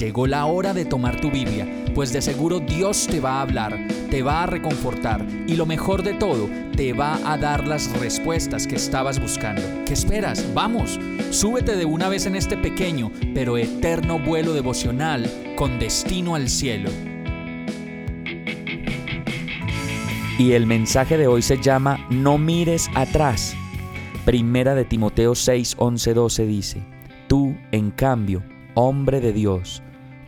Llegó la hora de tomar tu Biblia, pues de seguro Dios te va a hablar, te va a reconfortar y lo mejor de todo, te va a dar las respuestas que estabas buscando. ¿Qué esperas? Vamos, súbete de una vez en este pequeño pero eterno vuelo devocional con destino al cielo. Y el mensaje de hoy se llama No mires atrás. Primera de Timoteo 6, 11, 12 dice, Tú, en cambio, hombre de Dios,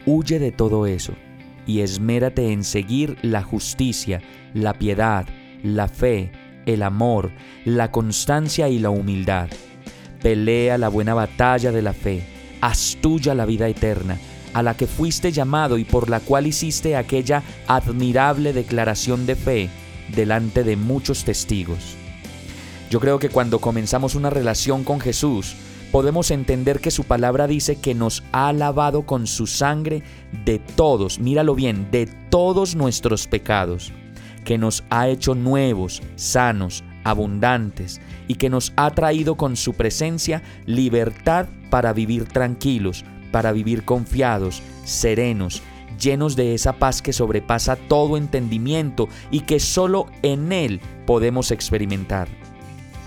huye de todo eso y esmérate en seguir la justicia, la piedad, la fe, el amor, la constancia y la humildad. Pelea la buena batalla de la fe, haz tuya la vida eterna, a la que fuiste llamado y por la cual hiciste aquella admirable declaración de fe delante de muchos testigos. Yo creo que cuando comenzamos una relación con Jesús, podemos entender que su palabra dice que nos ha lavado con su sangre de todos, míralo bien, de todos nuestros pecados, que nos ha hecho nuevos, sanos, abundantes y que nos ha traído con su presencia libertad para vivir tranquilos, para vivir confiados, serenos, llenos de esa paz que sobrepasa todo entendimiento y que solo en Él podemos experimentar.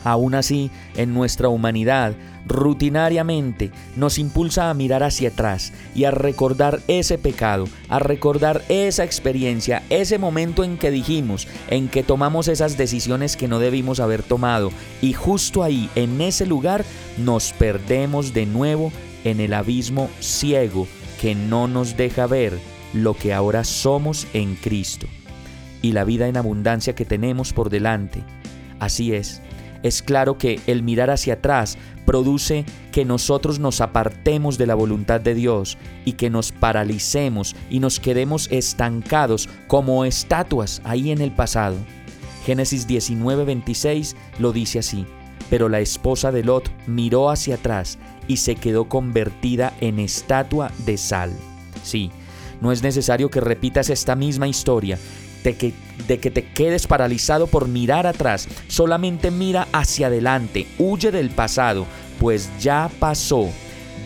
Aún así, en nuestra humanidad, rutinariamente nos impulsa a mirar hacia atrás y a recordar ese pecado, a recordar esa experiencia, ese momento en que dijimos, en que tomamos esas decisiones que no debimos haber tomado y justo ahí, en ese lugar, nos perdemos de nuevo en el abismo ciego que no nos deja ver lo que ahora somos en Cristo y la vida en abundancia que tenemos por delante. Así es, es claro que el mirar hacia atrás produce que nosotros nos apartemos de la voluntad de Dios y que nos paralicemos y nos quedemos estancados como estatuas ahí en el pasado. Génesis 19:26 lo dice así, pero la esposa de Lot miró hacia atrás y se quedó convertida en estatua de sal. Sí, no es necesario que repitas esta misma historia, de que, de que te quedes paralizado por mirar atrás. Solamente mira hacia adelante, huye del pasado, pues ya pasó.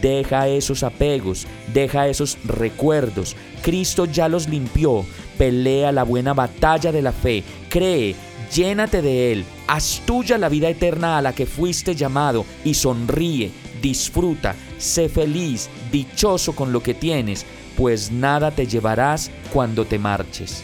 Deja esos apegos, deja esos recuerdos. Cristo ya los limpió. Pelea la buena batalla de la fe. Cree, llénate de Él. Haz tuya la vida eterna a la que fuiste llamado y sonríe, disfruta, sé feliz, dichoso con lo que tienes, pues nada te llevarás cuando te marches.